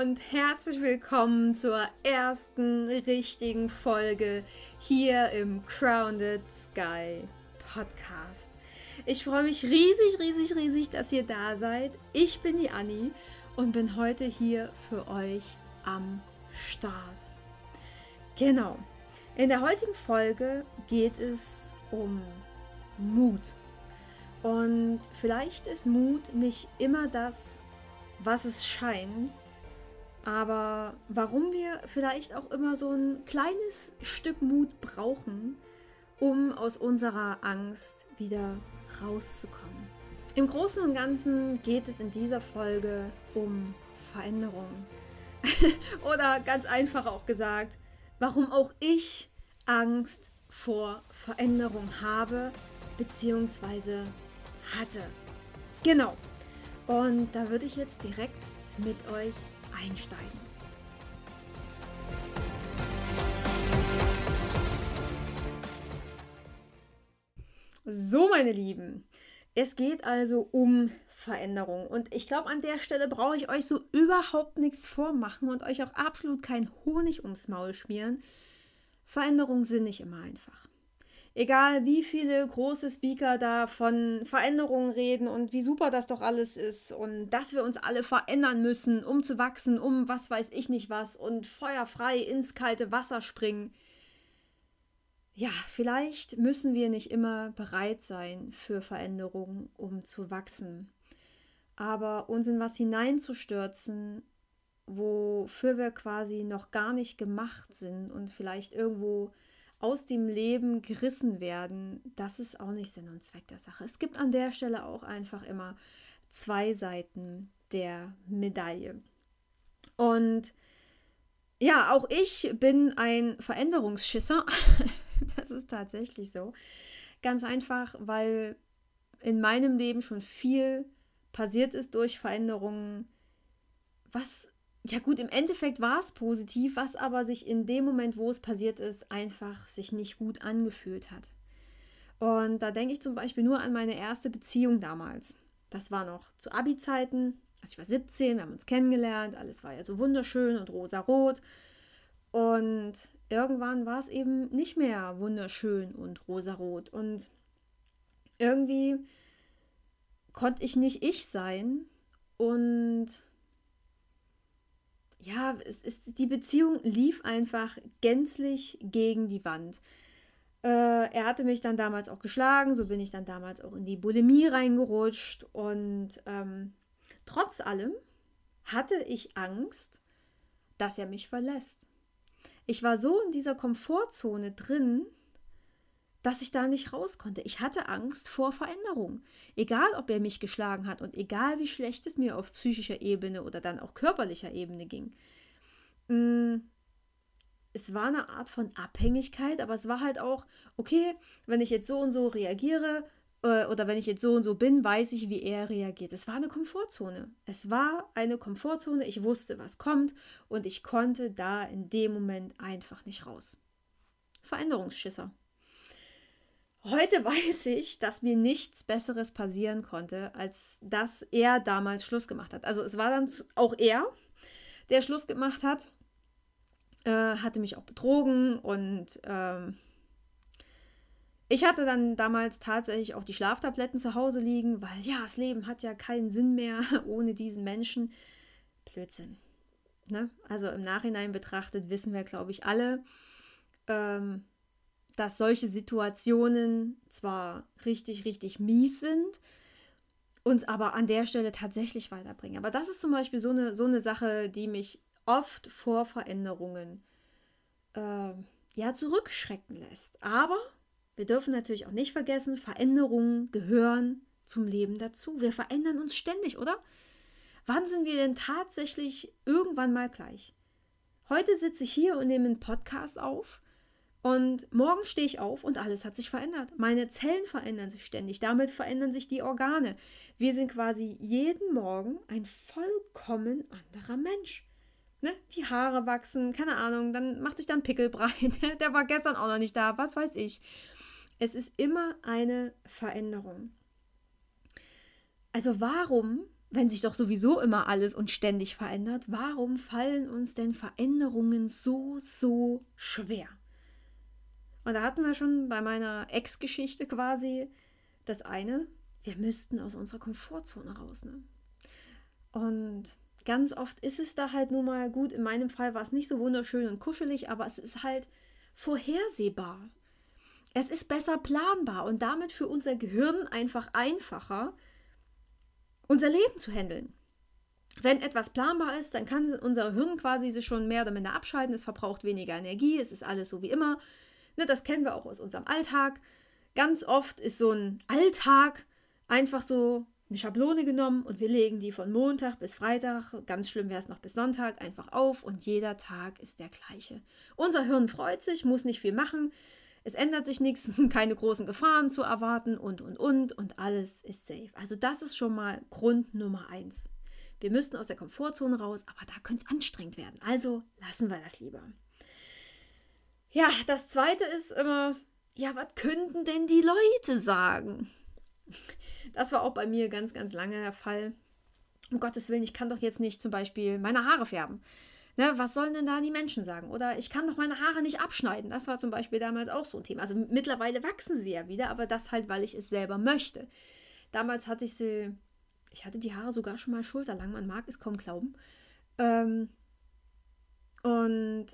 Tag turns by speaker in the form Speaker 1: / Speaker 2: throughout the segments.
Speaker 1: und herzlich willkommen zur ersten richtigen Folge hier im Crowned Sky Podcast. Ich freue mich riesig, riesig, riesig, dass ihr da seid. Ich bin die Anni und bin heute hier für euch am Start. Genau. In der heutigen Folge geht es um Mut. Und vielleicht ist Mut nicht immer das, was es scheint, aber warum wir vielleicht auch immer so ein kleines Stück Mut brauchen, um aus unserer Angst wieder rauszukommen. Im Großen und Ganzen geht es in dieser Folge um Veränderung. Oder ganz einfach auch gesagt, warum auch ich Angst vor Veränderung habe bzw hatte. Genau. Und da würde ich jetzt direkt mit euch einsteigen. So, meine Lieben, es geht also um Veränderung. Und ich glaube, an der Stelle brauche ich euch so überhaupt nichts vormachen und euch auch absolut kein Honig ums Maul schmieren. Veränderungen sind nicht immer einfach egal wie viele große Speaker da von Veränderungen reden und wie super das doch alles ist und dass wir uns alle verändern müssen, um zu wachsen, um was weiß ich nicht was und feuerfrei ins kalte Wasser springen. Ja, vielleicht müssen wir nicht immer bereit sein für Veränderungen, um zu wachsen. Aber uns in was hineinzustürzen, wofür wir quasi noch gar nicht gemacht sind und vielleicht irgendwo aus dem Leben gerissen werden, das ist auch nicht Sinn und Zweck der Sache. Es gibt an der Stelle auch einfach immer zwei Seiten der Medaille. Und ja, auch ich bin ein Veränderungsschisser. das ist tatsächlich so. Ganz einfach, weil in meinem Leben schon viel passiert ist durch Veränderungen, was ja gut, im Endeffekt war es positiv, was aber sich in dem Moment, wo es passiert ist, einfach sich nicht gut angefühlt hat. Und da denke ich zum Beispiel nur an meine erste Beziehung damals. Das war noch zu Abi-Zeiten. Also ich war 17, wir haben uns kennengelernt, alles war ja so wunderschön und rosarot. Und irgendwann war es eben nicht mehr wunderschön und rosarot. Und irgendwie konnte ich nicht ich sein. Und ja, es ist, die Beziehung lief einfach gänzlich gegen die Wand. Äh, er hatte mich dann damals auch geschlagen, so bin ich dann damals auch in die Bulimie reingerutscht und ähm, trotz allem hatte ich Angst, dass er mich verlässt. Ich war so in dieser Komfortzone drin, dass ich da nicht raus konnte. Ich hatte Angst vor Veränderung. Egal, ob er mich geschlagen hat und egal, wie schlecht es mir auf psychischer Ebene oder dann auch körperlicher Ebene ging. Mm, es war eine Art von Abhängigkeit, aber es war halt auch, okay, wenn ich jetzt so und so reagiere äh, oder wenn ich jetzt so und so bin, weiß ich, wie er reagiert. Es war eine Komfortzone. Es war eine Komfortzone. Ich wusste, was kommt und ich konnte da in dem Moment einfach nicht raus. Veränderungsschisser. Heute weiß ich, dass mir nichts Besseres passieren konnte, als dass er damals Schluss gemacht hat. Also es war dann auch er, der Schluss gemacht hat, äh, hatte mich auch betrogen und ähm, ich hatte dann damals tatsächlich auch die Schlaftabletten zu Hause liegen, weil ja, das Leben hat ja keinen Sinn mehr ohne diesen Menschen. Blödsinn. Ne? Also im Nachhinein betrachtet wissen wir, glaube ich, alle, ähm, dass solche Situationen zwar richtig, richtig mies sind, uns aber an der Stelle tatsächlich weiterbringen. Aber das ist zum Beispiel so eine, so eine Sache, die mich oft vor Veränderungen äh, ja zurückschrecken lässt. Aber wir dürfen natürlich auch nicht vergessen, Veränderungen gehören zum Leben dazu. Wir verändern uns ständig, oder? Wann sind wir denn tatsächlich irgendwann mal gleich? Heute sitze ich hier und nehme einen Podcast auf und morgen stehe ich auf und alles hat sich verändert. Meine Zellen verändern sich ständig, damit verändern sich die Organe. Wir sind quasi jeden Morgen ein vollkommen anderer Mensch. Ne? Die Haare wachsen, keine Ahnung, dann macht sich dann Pickel breit. Der war gestern auch noch nicht da, was weiß ich. Es ist immer eine Veränderung. Also warum wenn sich doch sowieso immer alles und ständig verändert, warum fallen uns denn Veränderungen so, so schwer? Und da hatten wir schon bei meiner Ex-Geschichte quasi das eine, wir müssten aus unserer Komfortzone raus. Ne? Und ganz oft ist es da halt nun mal gut. In meinem Fall war es nicht so wunderschön und kuschelig, aber es ist halt vorhersehbar. Es ist besser planbar und damit für unser Gehirn einfach einfacher, unser Leben zu handeln. Wenn etwas planbar ist, dann kann unser Hirn quasi sich schon mehr oder minder abschalten. Es verbraucht weniger Energie, es ist alles so wie immer. Ne, das kennen wir auch aus unserem Alltag. Ganz oft ist so ein Alltag einfach so eine Schablone genommen und wir legen die von Montag bis Freitag, ganz schlimm wäre es noch bis Sonntag, einfach auf und jeder Tag ist der gleiche. Unser Hirn freut sich, muss nicht viel machen, es ändert sich nichts, es sind keine großen Gefahren zu erwarten und, und, und und alles ist safe. Also das ist schon mal Grund Nummer eins. Wir müssten aus der Komfortzone raus, aber da könnte es anstrengend werden. Also lassen wir das lieber. Ja, das zweite ist immer, ja, was könnten denn die Leute sagen? Das war auch bei mir ganz, ganz lange der Fall. Um Gottes Willen, ich kann doch jetzt nicht zum Beispiel meine Haare färben. Ne, was sollen denn da die Menschen sagen? Oder ich kann doch meine Haare nicht abschneiden. Das war zum Beispiel damals auch so ein Thema. Also mittlerweile wachsen sie ja wieder, aber das halt, weil ich es selber möchte. Damals hatte ich sie, ich hatte die Haare sogar schon mal schulterlang, man mag es kaum glauben. Ähm, und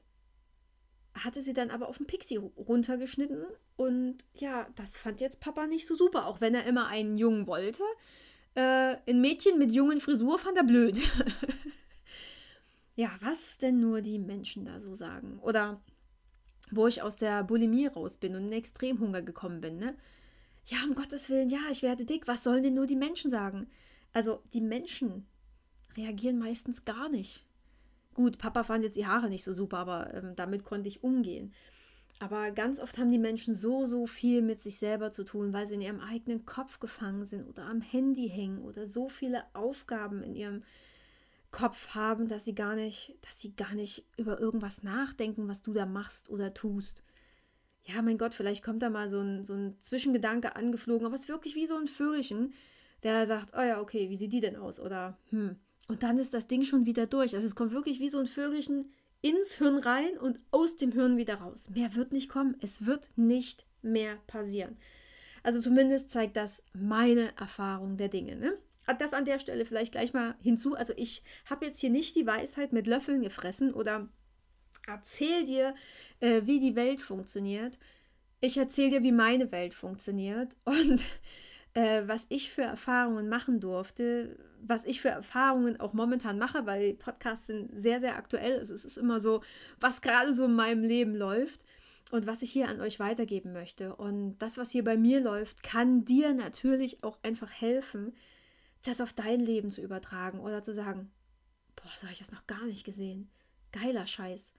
Speaker 1: hatte sie dann aber auf den Pixie runtergeschnitten. Und ja, das fand jetzt Papa nicht so super, auch wenn er immer einen Jungen wollte. Äh, ein Mädchen mit jungen Frisur fand er blöd. ja, was denn nur die Menschen da so sagen. Oder wo ich aus der Bulimie raus bin und in Extremhunger gekommen bin, ne? Ja, um Gottes Willen, ja, ich werde dick. Was sollen denn nur die Menschen sagen? Also, die Menschen reagieren meistens gar nicht. Gut, Papa fand jetzt die Haare nicht so super, aber ähm, damit konnte ich umgehen. Aber ganz oft haben die Menschen so, so viel mit sich selber zu tun, weil sie in ihrem eigenen Kopf gefangen sind oder am Handy hängen oder so viele Aufgaben in ihrem Kopf haben, dass sie gar nicht, dass sie gar nicht über irgendwas nachdenken, was du da machst oder tust. Ja, mein Gott, vielleicht kommt da mal so ein, so ein Zwischengedanke angeflogen, aber es ist wirklich wie so ein Vögelchen, der sagt, oh ja, okay, wie sieht die denn aus? Oder, hm, und dann ist das Ding schon wieder durch. Also es kommt wirklich wie so ein Vögelchen ins Hirn rein und aus dem Hirn wieder raus. Mehr wird nicht kommen. Es wird nicht mehr passieren. Also zumindest zeigt das meine Erfahrung der Dinge. Ne? Das an der Stelle vielleicht gleich mal hinzu. Also ich habe jetzt hier nicht die Weisheit mit Löffeln gefressen oder erzähl dir, äh, wie die Welt funktioniert. Ich erzähle dir, wie meine Welt funktioniert und äh, was ich für Erfahrungen machen durfte, was ich für Erfahrungen auch momentan mache, weil Podcasts sind sehr, sehr aktuell. Also es ist immer so, was gerade so in meinem Leben läuft und was ich hier an euch weitergeben möchte. Und das, was hier bei mir läuft, kann dir natürlich auch einfach helfen, das auf dein Leben zu übertragen oder zu sagen, boah, so habe ich das noch gar nicht gesehen. Geiler Scheiß.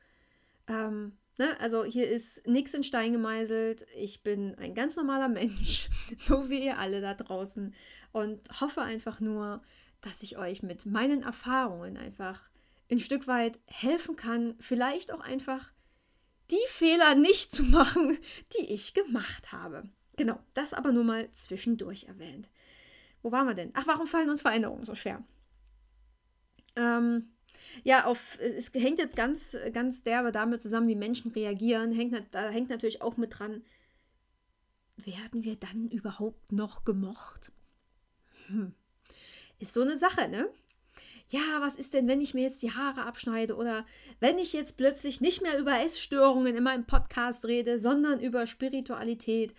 Speaker 1: Ähm, Ne? Also hier ist nichts in Stein gemeißelt. Ich bin ein ganz normaler Mensch, so wie ihr alle da draußen. Und hoffe einfach nur, dass ich euch mit meinen Erfahrungen einfach ein Stück weit helfen kann, vielleicht auch einfach die Fehler nicht zu machen, die ich gemacht habe. Genau, das aber nur mal zwischendurch erwähnt. Wo waren wir denn? Ach, warum fallen uns Veränderungen so schwer? Ähm, ja, auf, es hängt jetzt ganz, ganz derbe damit zusammen, wie Menschen reagieren. Hängt, da hängt natürlich auch mit dran, werden wir dann überhaupt noch gemocht? Hm. Ist so eine Sache, ne? Ja, was ist denn, wenn ich mir jetzt die Haare abschneide oder wenn ich jetzt plötzlich nicht mehr über Essstörungen in meinem Podcast rede, sondern über Spiritualität?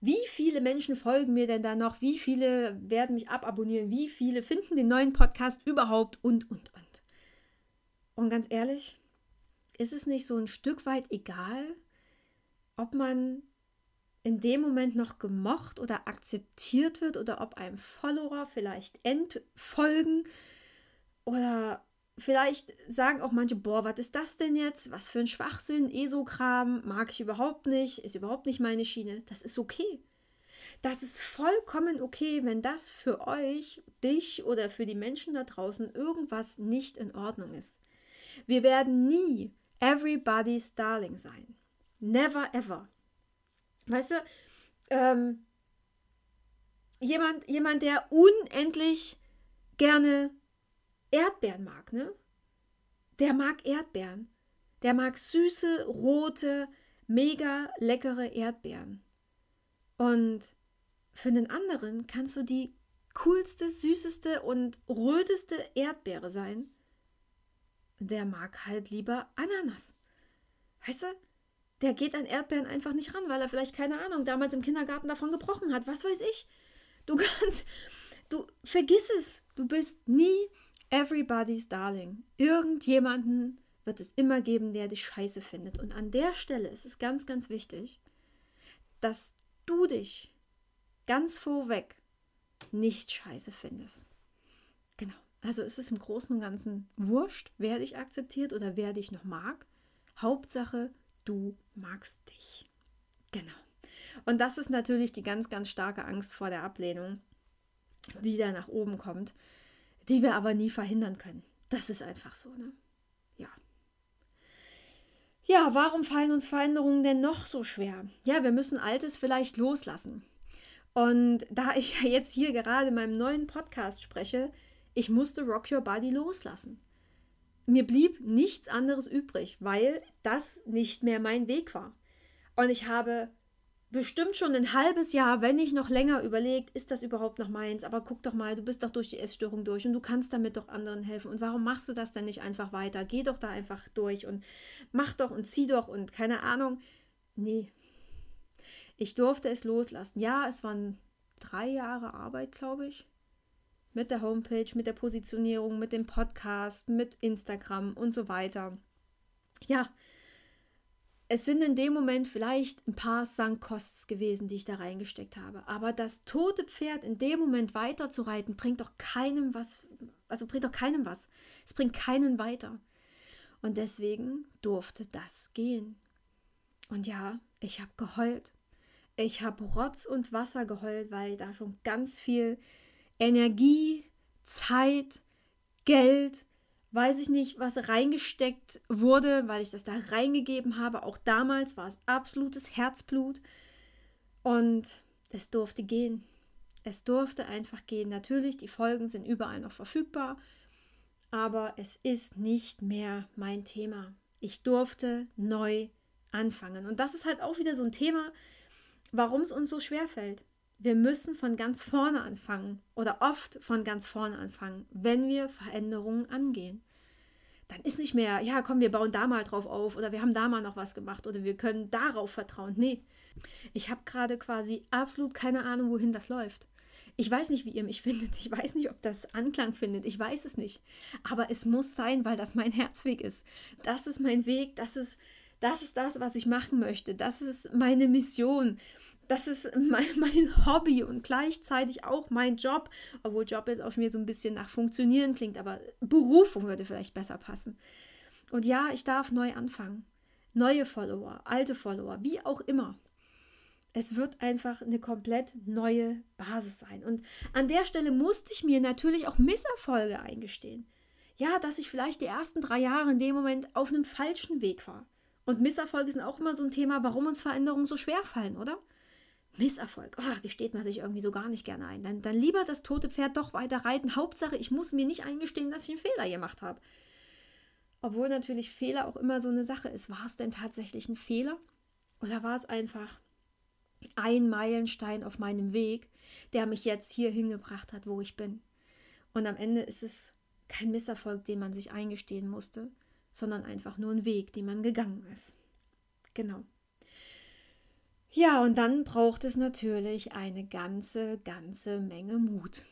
Speaker 1: Wie viele Menschen folgen mir denn da noch? Wie viele werden mich ababonnieren? Wie viele finden den neuen Podcast überhaupt? Und, und, und. Und ganz ehrlich, ist es nicht so ein Stück weit egal, ob man in dem Moment noch gemocht oder akzeptiert wird oder ob einem Follower vielleicht entfolgen oder vielleicht sagen auch manche, boah, was ist das denn jetzt? Was für ein Schwachsinn, ESO-Kram, mag ich überhaupt nicht, ist überhaupt nicht meine Schiene. Das ist okay. Das ist vollkommen okay, wenn das für euch, dich oder für die Menschen da draußen irgendwas nicht in Ordnung ist. Wir werden nie everybody's darling sein. Never ever. Weißt du, ähm, jemand, jemand, der unendlich gerne Erdbeeren mag, ne? Der mag Erdbeeren. Der mag süße, rote, mega leckere Erdbeeren. Und für einen anderen kannst du die coolste, süßeste und röteste Erdbeere sein. Der mag halt lieber Ananas. Weißt du, der geht an Erdbeeren einfach nicht ran, weil er vielleicht, keine Ahnung, damals im Kindergarten davon gebrochen hat. Was weiß ich. Du kannst, du vergiss es. Du bist nie everybody's darling. Irgendjemanden wird es immer geben, der dich scheiße findet. Und an der Stelle ist es ganz, ganz wichtig, dass du dich ganz vorweg nicht scheiße findest. Also es ist im Großen und Ganzen wurscht, wer dich akzeptiert oder wer dich noch mag. Hauptsache, du magst dich. Genau. Und das ist natürlich die ganz, ganz starke Angst vor der Ablehnung, die da nach oben kommt, die wir aber nie verhindern können. Das ist einfach so, ne? Ja. Ja, warum fallen uns Veränderungen denn noch so schwer? Ja, wir müssen Altes vielleicht loslassen. Und da ich ja jetzt hier gerade in meinem neuen Podcast spreche, ich musste Rock Your Body loslassen. Mir blieb nichts anderes übrig, weil das nicht mehr mein Weg war. Und ich habe bestimmt schon ein halbes Jahr, wenn nicht noch länger, überlegt, ist das überhaupt noch meins? Aber guck doch mal, du bist doch durch die Essstörung durch und du kannst damit doch anderen helfen. Und warum machst du das denn nicht einfach weiter? Geh doch da einfach durch und mach doch und zieh doch und keine Ahnung. Nee, ich durfte es loslassen. Ja, es waren drei Jahre Arbeit, glaube ich. Mit der Homepage, mit der Positionierung, mit dem Podcast, mit Instagram und so weiter. Ja, es sind in dem Moment vielleicht ein paar Sankkosts gewesen, die ich da reingesteckt habe. Aber das tote Pferd in dem Moment weiterzureiten, bringt doch keinem was, also bringt doch keinem was. Es bringt keinen weiter. Und deswegen durfte das gehen. Und ja, ich habe geheult. Ich habe Rotz und Wasser geheult, weil da schon ganz viel Energie, Zeit, Geld, weiß ich nicht, was reingesteckt wurde, weil ich das da reingegeben habe. Auch damals war es absolutes Herzblut. Und es durfte gehen. Es durfte einfach gehen. Natürlich, die Folgen sind überall noch verfügbar, aber es ist nicht mehr mein Thema. Ich durfte neu anfangen. Und das ist halt auch wieder so ein Thema, warum es uns so schwer fällt. Wir müssen von ganz vorne anfangen oder oft von ganz vorne anfangen, wenn wir Veränderungen angehen. Dann ist nicht mehr, ja, komm, wir bauen da mal drauf auf oder wir haben da mal noch was gemacht oder wir können darauf vertrauen. Nee, ich habe gerade quasi absolut keine Ahnung, wohin das läuft. Ich weiß nicht, wie ihr mich findet. Ich weiß nicht, ob das Anklang findet. Ich weiß es nicht. Aber es muss sein, weil das mein Herzweg ist. Das ist mein Weg. Das ist das ist das, was ich machen möchte. Das ist meine Mission. Das ist mein, mein Hobby und gleichzeitig auch mein Job. Obwohl Job jetzt auch wieder so ein bisschen nach Funktionieren klingt, aber Berufung würde vielleicht besser passen. Und ja, ich darf neu anfangen. Neue Follower, alte Follower, wie auch immer. Es wird einfach eine komplett neue Basis sein. Und an der Stelle musste ich mir natürlich auch Misserfolge eingestehen. Ja, dass ich vielleicht die ersten drei Jahre in dem Moment auf einem falschen Weg war. Und Misserfolge sind auch immer so ein Thema, warum uns Veränderungen so schwer fallen, oder? Misserfolg, oh, gesteht man sich irgendwie so gar nicht gerne ein. Dann, dann lieber das tote Pferd doch weiter reiten. Hauptsache, ich muss mir nicht eingestehen, dass ich einen Fehler gemacht habe. Obwohl natürlich Fehler auch immer so eine Sache ist. War es denn tatsächlich ein Fehler? Oder war es einfach ein Meilenstein auf meinem Weg, der mich jetzt hier hingebracht hat, wo ich bin? Und am Ende ist es kein Misserfolg, den man sich eingestehen musste, sondern einfach nur ein Weg, den man gegangen ist. Genau. Ja, und dann braucht es natürlich eine ganze, ganze Menge Mut.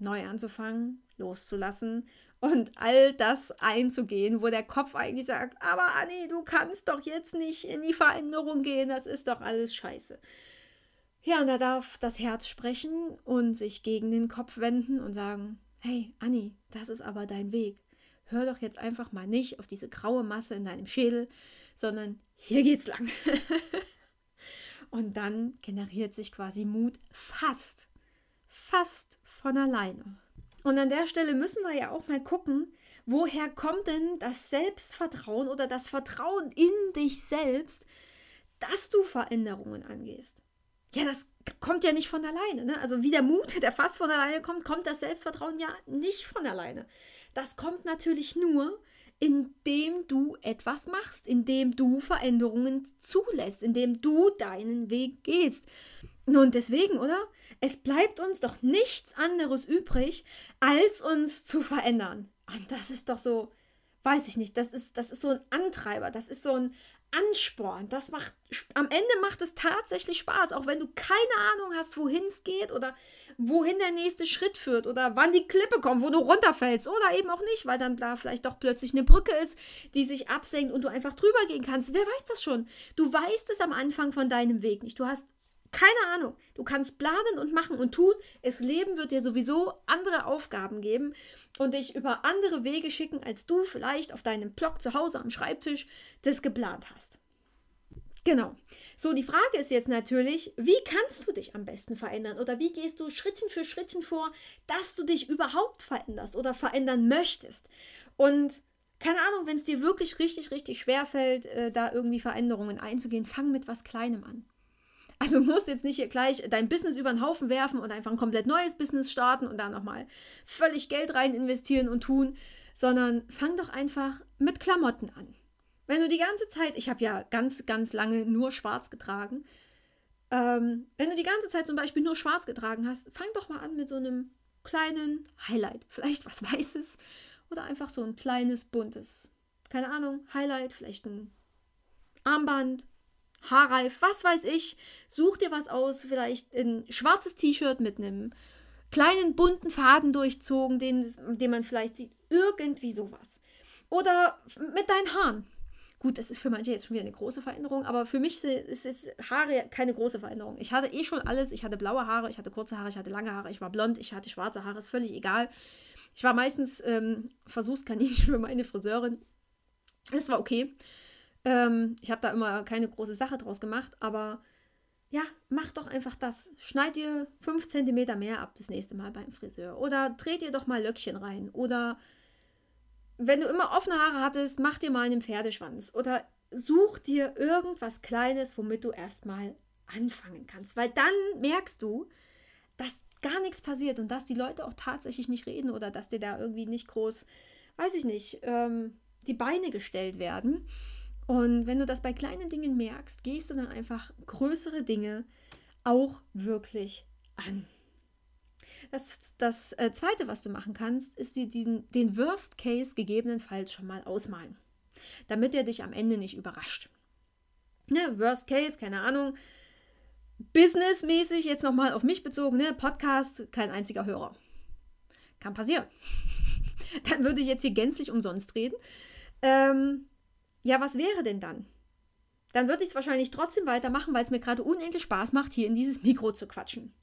Speaker 1: Neu anzufangen, loszulassen und all das einzugehen, wo der Kopf eigentlich sagt, aber Anni, du kannst doch jetzt nicht in die Veränderung gehen, das ist doch alles scheiße. Ja, und da darf das Herz sprechen und sich gegen den Kopf wenden und sagen, hey, Anni, das ist aber dein Weg hör doch jetzt einfach mal nicht auf diese graue Masse in deinem Schädel, sondern hier geht's lang. Und dann generiert sich quasi Mut fast, fast von alleine. Und an der Stelle müssen wir ja auch mal gucken, woher kommt denn das Selbstvertrauen oder das Vertrauen in dich selbst, dass du Veränderungen angehst. ja, das kommt ja nicht von alleine. Ne? Also wie der Mut, der fast von alleine kommt, kommt das Selbstvertrauen ja nicht von alleine. Das kommt natürlich nur, indem du etwas machst, indem du Veränderungen zulässt, indem du deinen Weg gehst. Nun, deswegen, oder? Es bleibt uns doch nichts anderes übrig, als uns zu verändern. Und das ist doch so, weiß ich nicht, das ist, das ist so ein Antreiber, das ist so ein Ansporn. Das macht, am Ende macht es tatsächlich Spaß, auch wenn du keine Ahnung hast, wohin es geht oder wohin der nächste Schritt führt oder wann die Klippe kommt, wo du runterfällst oder eben auch nicht, weil dann da vielleicht doch plötzlich eine Brücke ist, die sich absenkt und du einfach drüber gehen kannst. Wer weiß das schon? Du weißt es am Anfang von deinem Weg nicht. Du hast keine Ahnung. Du kannst planen und machen und tun. Das Leben wird dir sowieso andere Aufgaben geben und dich über andere Wege schicken, als du vielleicht auf deinem Blog zu Hause am Schreibtisch das geplant hast. Genau. So, die Frage ist jetzt natürlich, wie kannst du dich am besten verändern oder wie gehst du Schrittchen für Schrittchen vor, dass du dich überhaupt veränderst oder verändern möchtest? Und keine Ahnung, wenn es dir wirklich richtig, richtig schwer fällt, äh, da irgendwie Veränderungen einzugehen, fang mit was Kleinem an. Also musst jetzt nicht hier gleich dein Business über den Haufen werfen und einfach ein komplett neues Business starten und da nochmal völlig Geld rein investieren und tun, sondern fang doch einfach mit Klamotten an. Wenn du die ganze Zeit, ich habe ja ganz, ganz lange nur schwarz getragen, ähm, wenn du die ganze Zeit zum Beispiel nur schwarz getragen hast, fang doch mal an mit so einem kleinen Highlight. Vielleicht was Weißes oder einfach so ein kleines buntes. Keine Ahnung, Highlight, vielleicht ein Armband, Haarreif, was weiß ich. Such dir was aus, vielleicht ein schwarzes T-Shirt mit einem kleinen bunten Faden durchzogen, den, den man vielleicht sieht. Irgendwie sowas. Oder mit deinen Haaren. Gut, das ist für manche jetzt schon wieder eine große Veränderung, aber für mich ist, ist Haare keine große Veränderung. Ich hatte eh schon alles. Ich hatte blaue Haare, ich hatte kurze Haare, ich hatte lange Haare, ich war blond, ich hatte schwarze Haare, ist völlig egal. Ich war meistens ähm, Versuchskaninchen für meine Friseurin. Es war okay. Ähm, ich habe da immer keine große Sache draus gemacht, aber ja, mach doch einfach das. Schneid dir 5 cm mehr ab das nächste Mal beim Friseur. Oder dreh dir doch mal Löckchen rein. Oder wenn du immer offene Haare hattest, mach dir mal einen Pferdeschwanz. Oder such dir irgendwas Kleines, womit du erstmal anfangen kannst. Weil dann merkst du, dass gar nichts passiert und dass die Leute auch tatsächlich nicht reden oder dass dir da irgendwie nicht groß, weiß ich nicht, ähm, die Beine gestellt werden. Und wenn du das bei kleinen Dingen merkst, gehst du dann einfach größere Dinge auch wirklich an. Das, das äh, Zweite, was du machen kannst, ist dir diesen, den Worst Case gegebenenfalls schon mal ausmalen, damit er dich am Ende nicht überrascht. Ne, Worst Case, keine Ahnung, businessmäßig jetzt nochmal auf mich bezogen, ne, Podcast, kein einziger Hörer. Kann passieren. Dann würde ich jetzt hier gänzlich umsonst reden. Ähm, ja, was wäre denn dann? Dann würde ich es wahrscheinlich trotzdem weitermachen, weil es mir gerade unendlich Spaß macht, hier in dieses Mikro zu quatschen.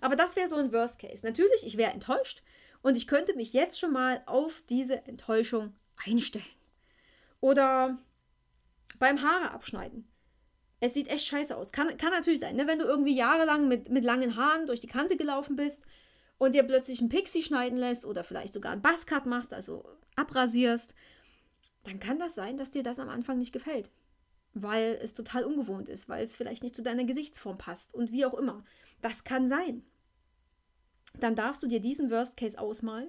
Speaker 1: Aber das wäre so ein Worst Case. Natürlich, ich wäre enttäuscht und ich könnte mich jetzt schon mal auf diese Enttäuschung einstellen. Oder beim Haare abschneiden. Es sieht echt scheiße aus. Kann, kann natürlich sein, ne? wenn du irgendwie jahrelang mit, mit langen Haaren durch die Kante gelaufen bist und dir plötzlich einen Pixie schneiden lässt oder vielleicht sogar einen Buzzcut machst, also abrasierst dann kann das sein, dass dir das am Anfang nicht gefällt. Weil es total ungewohnt ist, weil es vielleicht nicht zu deiner Gesichtsform passt und wie auch immer. Das kann sein. Dann darfst du dir diesen Worst Case ausmalen.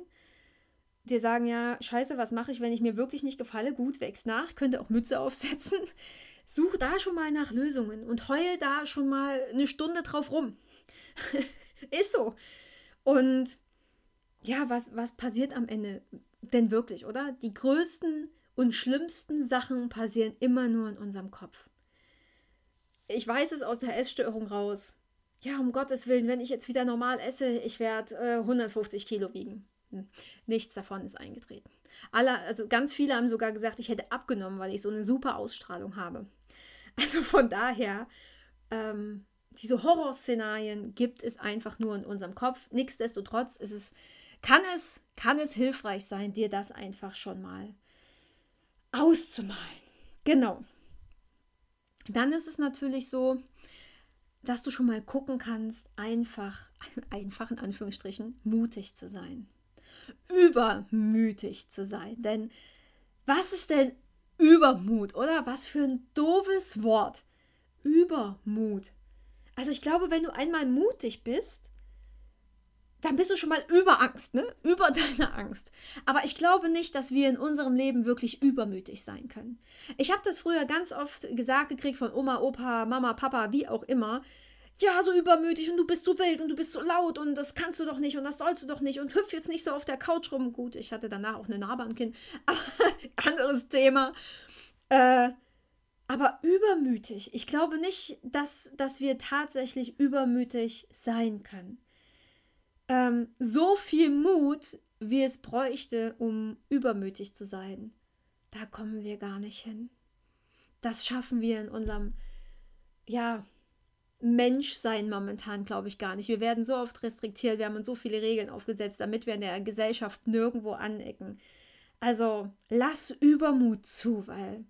Speaker 1: Dir sagen, ja, scheiße, was mache ich, wenn ich mir wirklich nicht gefalle? Gut, wächst nach, könnte auch Mütze aufsetzen. Such da schon mal nach Lösungen und heul da schon mal eine Stunde drauf rum. ist so. Und ja, was, was passiert am Ende denn wirklich, oder? Die größten und schlimmsten Sachen passieren immer nur in unserem Kopf. Ich weiß es aus der Essstörung raus. Ja, um Gottes Willen, wenn ich jetzt wieder normal esse, ich werde äh, 150 Kilo wiegen. Hm. Nichts davon ist eingetreten. Alle, also ganz viele haben sogar gesagt, ich hätte abgenommen, weil ich so eine super Ausstrahlung habe. Also von daher, ähm, diese Horrorszenarien gibt es einfach nur in unserem Kopf. Nichtsdestotrotz ist es, kann es, kann es hilfreich sein, dir das einfach schon mal auszumalen. Genau. Dann ist es natürlich so, dass du schon mal gucken kannst, einfach, einfach in Anführungsstrichen, mutig zu sein. Übermütig zu sein. Denn was ist denn Übermut, oder? Was für ein doofes Wort. Übermut. Also ich glaube, wenn du einmal mutig bist, dann bist du schon mal über Angst, ne? Über deine Angst. Aber ich glaube nicht, dass wir in unserem Leben wirklich übermütig sein können. Ich habe das früher ganz oft gesagt gekriegt von Oma, Opa, Mama, Papa, wie auch immer. Ja, so übermütig und du bist so wild und du bist so laut und das kannst du doch nicht und das sollst du doch nicht und hüpf jetzt nicht so auf der Couch rum. Gut, ich hatte danach auch eine Narbe am Kinn, aber anderes Thema. Äh, aber übermütig. Ich glaube nicht, dass, dass wir tatsächlich übermütig sein können ähm, so viel Mut, wie es bräuchte, um übermütig zu sein. Da kommen wir gar nicht hin. Das schaffen wir in unserem, ja, Menschsein momentan, glaube ich, gar nicht. Wir werden so oft restriktiert, wir haben uns so viele Regeln aufgesetzt, damit wir in der Gesellschaft nirgendwo anecken. Also lass Übermut zu, weil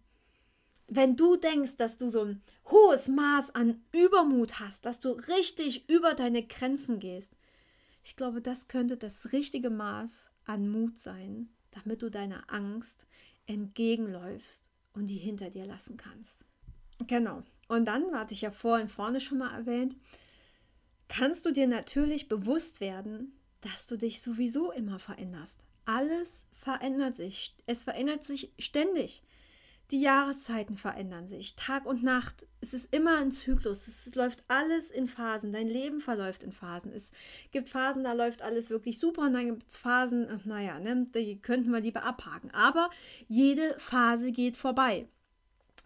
Speaker 1: wenn du denkst, dass du so ein hohes Maß an Übermut hast, dass du richtig über deine Grenzen gehst, ich glaube, das könnte das richtige Maß an Mut sein, damit du deiner Angst entgegenläufst und die hinter dir lassen kannst. Genau. Und dann, hatte ich ja vorhin vorne schon mal erwähnt, kannst du dir natürlich bewusst werden, dass du dich sowieso immer veränderst. Alles verändert sich. Es verändert sich ständig. Die Jahreszeiten verändern sich, Tag und Nacht. Es ist immer ein Zyklus. Es läuft alles in Phasen. Dein Leben verläuft in Phasen. Es gibt Phasen, da läuft alles wirklich super und dann gibt es Phasen, naja, ne, die könnten wir lieber abhaken. Aber jede Phase geht vorbei.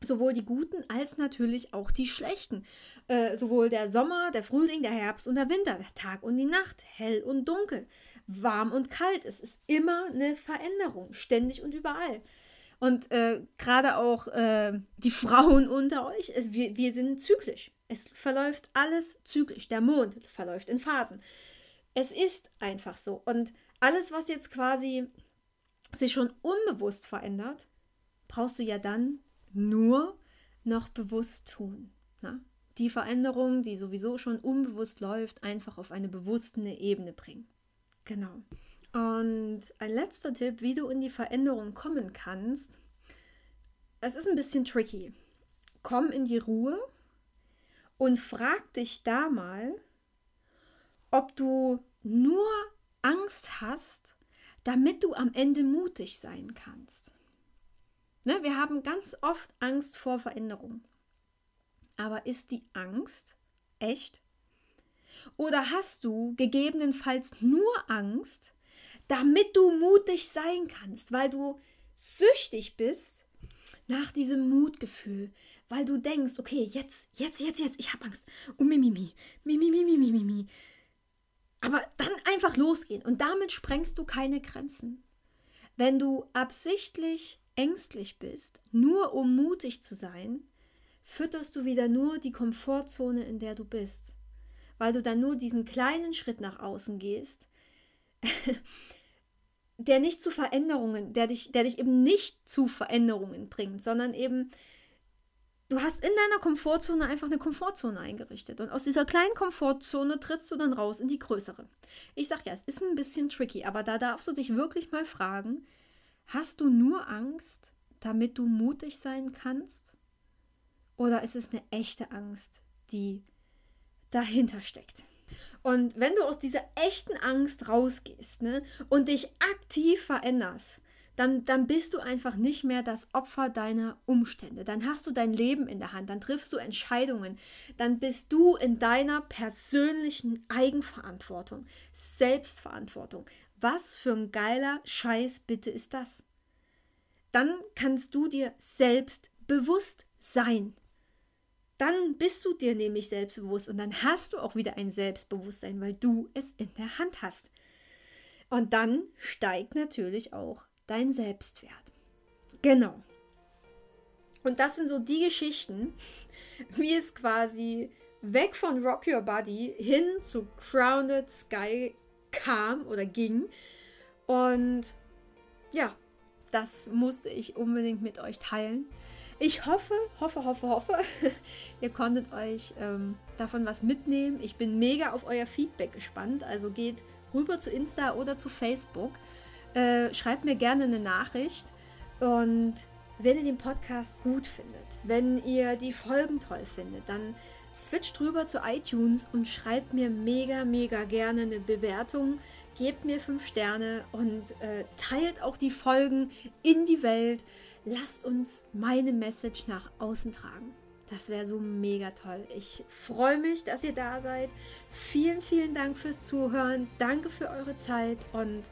Speaker 1: Sowohl die guten als natürlich auch die schlechten. Äh, sowohl der Sommer, der Frühling, der Herbst und der Winter, der Tag und die Nacht, hell und dunkel, warm und kalt. Es ist immer eine Veränderung, ständig und überall. Und äh, gerade auch äh, die Frauen unter euch, es, wir, wir sind zyklisch. Es verläuft alles zyklisch. Der Mond verläuft in Phasen. Es ist einfach so. Und alles, was jetzt quasi sich schon unbewusst verändert, brauchst du ja dann nur noch bewusst tun. Na? Die Veränderung, die sowieso schon unbewusst läuft, einfach auf eine bewusste Ebene bringen. Genau. Und ein letzter Tipp, wie du in die Veränderung kommen kannst. Es ist ein bisschen tricky. Komm in die Ruhe und frag dich da mal, ob du nur Angst hast, damit du am Ende mutig sein kannst. Ne, wir haben ganz oft Angst vor Veränderung. Aber ist die Angst echt? Oder hast du gegebenenfalls nur Angst, damit du mutig sein kannst, weil du süchtig bist nach diesem Mutgefühl, weil du denkst, okay, jetzt, jetzt, jetzt, jetzt, ich habe Angst. Und mimimi, mimimi, mimimi, mimimi. Aber dann einfach losgehen und damit sprengst du keine Grenzen. Wenn du absichtlich ängstlich bist, nur um mutig zu sein, fütterst du wieder nur die Komfortzone, in der du bist, weil du dann nur diesen kleinen Schritt nach außen gehst, der nicht zu Veränderungen, der dich, der dich eben nicht zu Veränderungen bringt, sondern eben, du hast in deiner Komfortzone einfach eine Komfortzone eingerichtet. Und aus dieser kleinen Komfortzone trittst du dann raus in die größere. Ich sag ja, es ist ein bisschen tricky, aber da darfst du dich wirklich mal fragen, hast du nur Angst, damit du mutig sein kannst? Oder ist es eine echte Angst, die dahinter steckt? Und wenn du aus dieser echten Angst rausgehst ne, und dich aktiv veränderst, dann, dann bist du einfach nicht mehr das Opfer deiner Umstände. Dann hast du dein Leben in der Hand, dann triffst du Entscheidungen, dann bist du in deiner persönlichen Eigenverantwortung, Selbstverantwortung. Was für ein geiler Scheiß bitte ist das? Dann kannst du dir selbst bewusst sein. Dann bist du dir nämlich selbstbewusst und dann hast du auch wieder ein Selbstbewusstsein, weil du es in der Hand hast. Und dann steigt natürlich auch dein Selbstwert. Genau. Und das sind so die Geschichten, wie es quasi weg von Rock Your Body hin zu Grounded Sky kam oder ging. Und ja, das musste ich unbedingt mit euch teilen. Ich hoffe, hoffe, hoffe, hoffe, ihr konntet euch ähm, davon was mitnehmen. Ich bin mega auf euer Feedback gespannt. Also geht rüber zu Insta oder zu Facebook. Äh, schreibt mir gerne eine Nachricht. Und wenn ihr den Podcast gut findet, wenn ihr die Folgen toll findet, dann switcht rüber zu iTunes und schreibt mir mega, mega gerne eine Bewertung. Gebt mir fünf Sterne und äh, teilt auch die Folgen in die Welt. Lasst uns meine Message nach außen tragen. Das wäre so mega toll. Ich freue mich, dass ihr da seid. Vielen, vielen Dank fürs Zuhören. Danke für eure Zeit. Und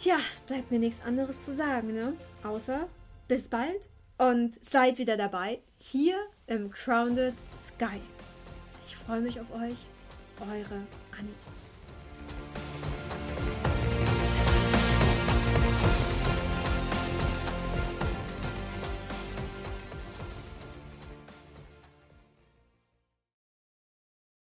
Speaker 1: ja, es bleibt mir nichts anderes zu sagen, ne? Außer bis bald und seid wieder dabei hier im Crowned Sky. Ich freue mich auf euch. Eure Annie.